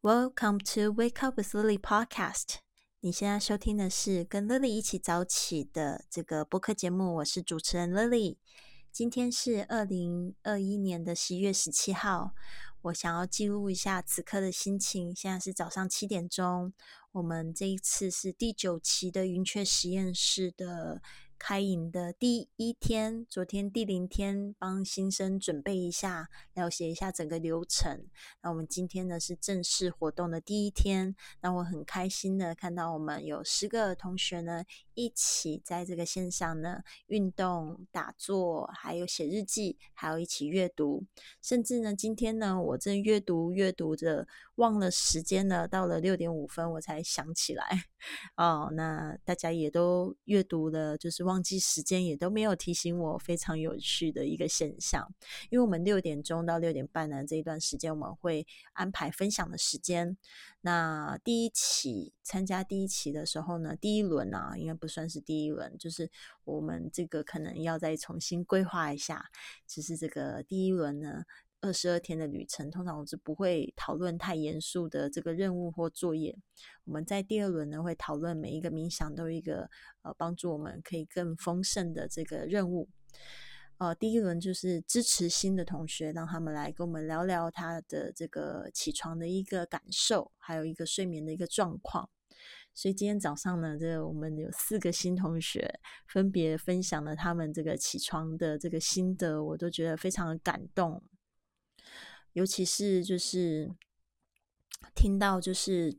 Welcome to Wake Up with Lily Podcast。你现在收听的是跟 Lily 一起早起的这个播客节目，我是主持人 Lily。今天是二零二一年的十一月十七号，我想要记录一下此刻的心情。现在是早上七点钟，我们这一次是第九期的云雀实验室的。开营的第一天，昨天第零天，帮新生准备一下，了解一下整个流程。那我们今天呢是正式活动的第一天，那我很开心的看到我们有十个同学呢一起在这个线上呢运动、打坐，还有写日记，还有一起阅读。甚至呢，今天呢我正阅读阅读着，忘了时间了，到了六点五分我才想起来。哦，那大家也都阅读了，就是。忘记时间也都没有提醒我，非常有趣的一个现象。因为我们六点钟到六点半呢这一段时间，我们会安排分享的时间。那第一期参加第一期的时候呢，第一轮啊，应该不算是第一轮，就是我们这个可能要再重新规划一下。只是这个第一轮呢。二十二天的旅程，通常我是不会讨论太严肃的这个任务或作业。我们在第二轮呢，会讨论每一个冥想都有一个呃帮助我们可以更丰盛的这个任务。呃，第一轮就是支持新的同学，让他们来跟我们聊聊他的这个起床的一个感受，还有一个睡眠的一个状况。所以今天早上呢，这我们有四个新同学分别分享了他们这个起床的这个心得，我都觉得非常的感动。尤其是就是听到就是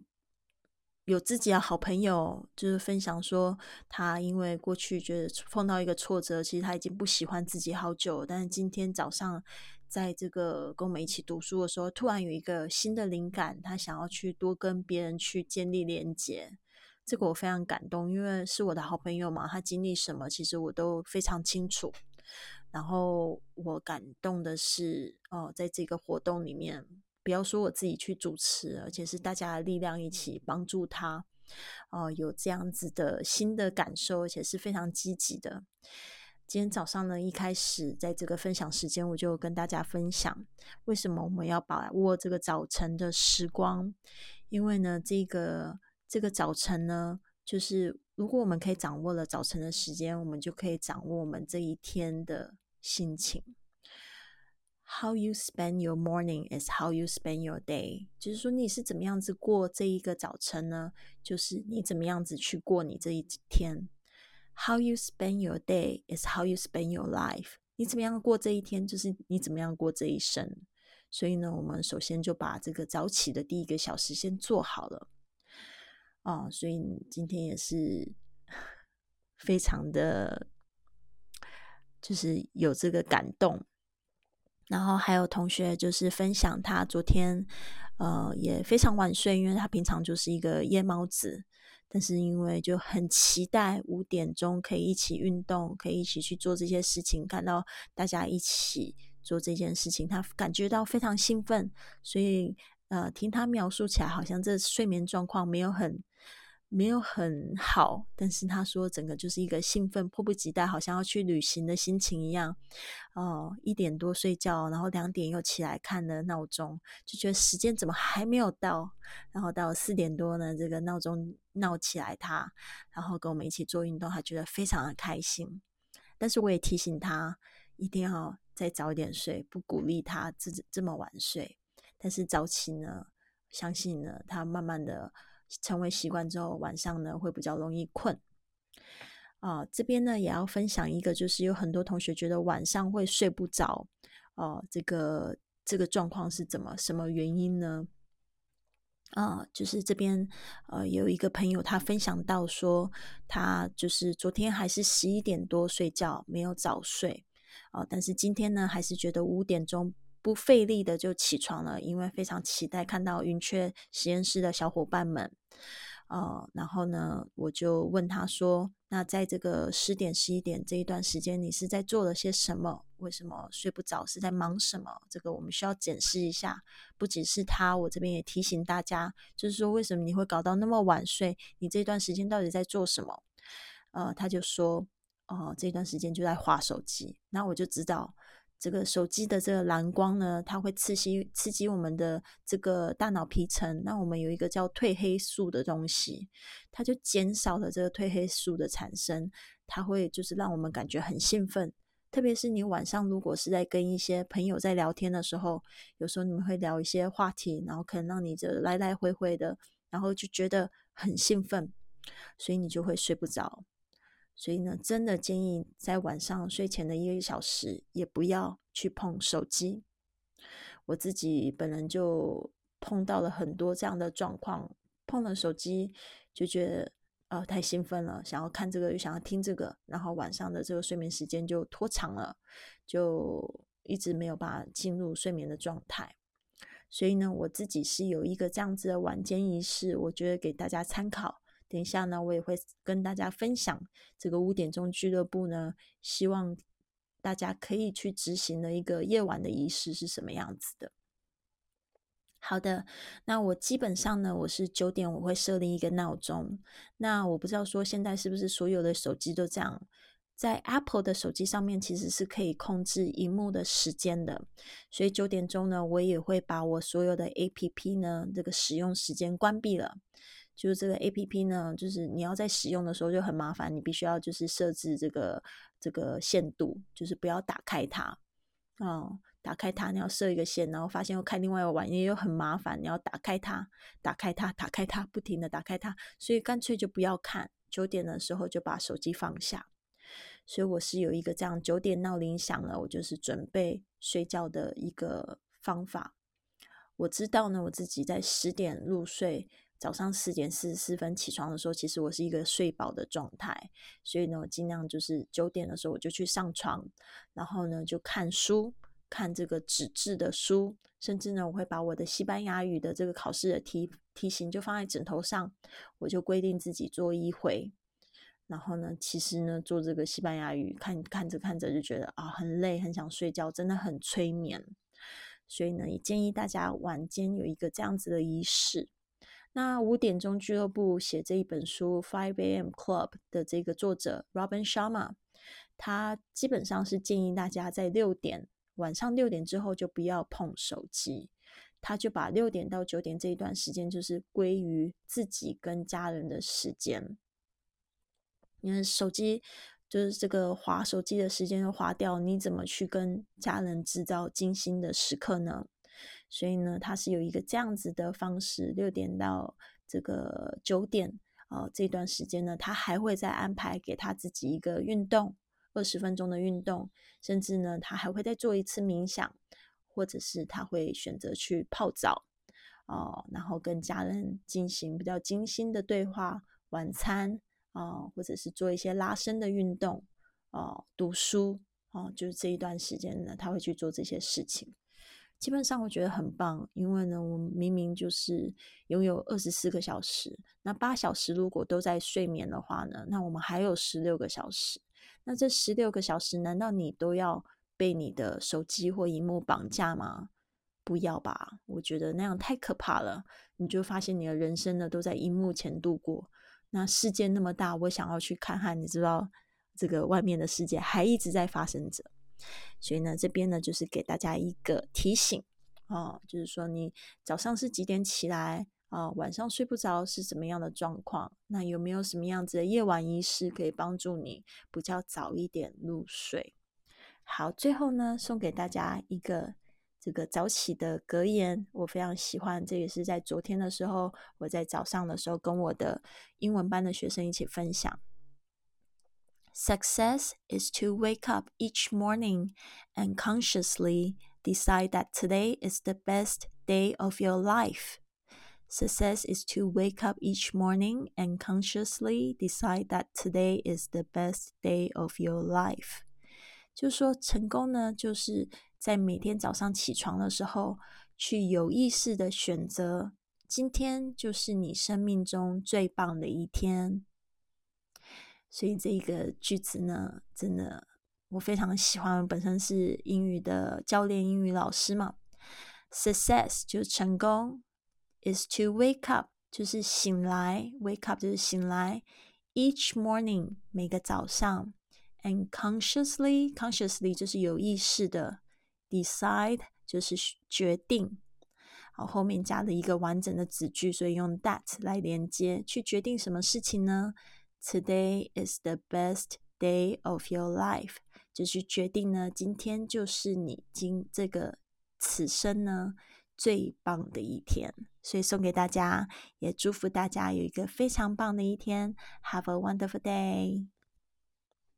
有自己的好朋友，就是分享说他因为过去觉得碰到一个挫折，其实他已经不喜欢自己好久，但是今天早上在这个跟我们一起读书的时候，突然有一个新的灵感，他想要去多跟别人去建立连接，这个我非常感动，因为是我的好朋友嘛，他经历什么，其实我都非常清楚。然后我感动的是，哦，在这个活动里面，不要说我自己去主持，而且是大家的力量一起帮助他，哦，有这样子的新的感受，而且是非常积极的。今天早上呢，一开始在这个分享时间，我就跟大家分享，为什么我们要把握这个早晨的时光？因为呢，这个这个早晨呢，就是。如果我们可以掌握了早晨的时间，我们就可以掌握我们这一天的心情。How you spend your morning is how you spend your day。就是说，你是怎么样子过这一个早晨呢？就是你怎么样子去过你这一天。How you spend your day is how you spend your life。你怎么样过这一天，就是你怎么样过这一生。所以呢，我们首先就把这个早起的第一个小时先做好了。哦，所以今天也是 非常的，就是有这个感动。然后还有同学就是分享他昨天，呃，也非常晚睡，因为他平常就是一个夜猫子，但是因为就很期待五点钟可以一起运动，可以一起去做这些事情，看到大家一起做这件事情，他感觉到非常兴奋。所以，呃，听他描述起来，好像这睡眠状况没有很。没有很好，但是他说整个就是一个兴奋、迫不及待，好像要去旅行的心情一样。哦，一点多睡觉，然后两点又起来看了闹钟，就觉得时间怎么还没有到？然后到四点多呢，这个闹钟闹起来，他然后跟我们一起做运动，他觉得非常的开心。但是我也提醒他一定要再早一点睡，不鼓励他这这么晚睡。但是早起呢，相信呢，他慢慢的。成为习惯之后，晚上呢会比较容易困。啊，这边呢也要分享一个，就是有很多同学觉得晚上会睡不着。哦，这个这个状况是怎么什么原因呢？啊，就是这边呃有一个朋友他分享到说，他就是昨天还是十一点多睡觉，没有早睡。哦，但是今天呢还是觉得五点钟。不费力的就起床了，因为非常期待看到云雀实验室的小伙伴们。呃，然后呢，我就问他说：“那在这个十点、十一点这一段时间，你是在做了些什么？为什么睡不着？是在忙什么？这个我们需要检视一下。不仅是他，我这边也提醒大家，就是说为什么你会搞到那么晚睡？你这段时间到底在做什么？”呃，他就说：“哦，这段时间就在划手机。”那我就知道。这个手机的这个蓝光呢，它会刺激刺激我们的这个大脑皮层，那我们有一个叫褪黑素的东西，它就减少了这个褪黑素的产生，它会就是让我们感觉很兴奋。特别是你晚上如果是在跟一些朋友在聊天的时候，有时候你们会聊一些话题，然后可能让你这来来回回的，然后就觉得很兴奋，所以你就会睡不着。所以呢，真的建议在晚上睡前的一个小时，也不要去碰手机。我自己本人就碰到了很多这样的状况，碰了手机就觉得。呃，太兴奋了，想要看这个又想要听这个，然后晚上的这个睡眠时间就拖长了，就一直没有办法进入睡眠的状态。所以呢，我自己是有一个这样子的晚间仪式，我觉得给大家参考。等一下呢，我也会跟大家分享这个五点钟俱乐部呢，希望大家可以去执行的一个夜晚的仪式是什么样子的。好的，那我基本上呢，我是九点我会设立一个闹钟。那我不知道说现在是不是所有的手机都这样，在 Apple 的手机上面其实是可以控制荧幕的时间的。所以九点钟呢，我也会把我所有的 APP 呢这个使用时间关闭了。就是这个 APP 呢，就是你要在使用的时候就很麻烦，你必须要就是设置这个这个限度，就是不要打开它哦。打开它，你要设一个线，然后发现又开另外一个网页又很麻烦，你要打开它，打开它，打开它，不停的打开它，所以干脆就不要看。九点的时候就把手机放下。所以我是有一个这样，九点闹铃响了，我就是准备睡觉的一个方法。我知道呢，我自己在十点入睡，早上四点四十四分起床的时候，其实我是一个睡饱的状态，所以呢，我尽量就是九点的时候我就去上床，然后呢就看书。看这个纸质的书，甚至呢，我会把我的西班牙语的这个考试的题题型就放在枕头上，我就规定自己做一回。然后呢，其实呢，做这个西班牙语，看看着看着就觉得啊，很累，很想睡觉，真的很催眠。所以呢，也建议大家晚间有一个这样子的仪式。那五点钟俱乐部写这一本书《Five A.M. Club》的这个作者 Robin Sharma，他基本上是建议大家在六点。晚上六点之后就不要碰手机，他就把六点到九点这一段时间就是归于自己跟家人的时间。因为手机就是这个划手机的时间都划掉，你怎么去跟家人制造精心的时刻呢？所以呢，他是有一个这样子的方式，六点到这个九点啊这段时间呢，他还会再安排给他自己一个运动。二十分钟的运动，甚至呢，他还会再做一次冥想，或者是他会选择去泡澡哦，然后跟家人进行比较精心的对话、晚餐啊，或者是做一些拉伸的运动哦，读书哦，就是这一段时间呢，他会去做这些事情。基本上我觉得很棒，因为呢，我明明就是拥有二十四个小时，那八小时如果都在睡眠的话呢，那我们还有十六个小时。那这十六个小时，难道你都要被你的手机或荧幕绑架吗？不要吧，我觉得那样太可怕了。你就发现你的人生呢都在荧幕前度过。那世界那么大，我想要去看看，你知道这个外面的世界还一直在发生着。所以呢，这边呢就是给大家一个提醒哦，就是说你早上是几点起来？啊，晚上睡不着是怎么样的状况？那有没有什么样子的夜晚仪式可以帮助你比较早一点入睡？好，最后呢，送给大家一个这个早起的格言，我非常喜欢。这也是在昨天的时候，我在早上的时候跟我的英文班的学生一起分享。Success is to wake up each morning and consciously decide that today is the best day of your life. Success is to wake up each morning and consciously decide that today is the best day of your life。就说成功呢，就是在每天早上起床的时候，去有意识的选择今天就是你生命中最棒的一天。 所以这个句子呢，真的我非常喜欢。本身是英语的教练、英语老师嘛，Success 就是成功。is to wake up，就是醒来，wake up 就是醒来，each morning 每个早上，and consciously consciously 就是有意识的 decide 就是决定，好，后面加了一个完整的子句，所以用 that 来连接，去决定什么事情呢？Today is the best day of your life，就是决定呢，今天就是你今这个此生呢最棒的一天，所以送给大家，也祝福大家有一个非常棒的一天。Have a wonderful day。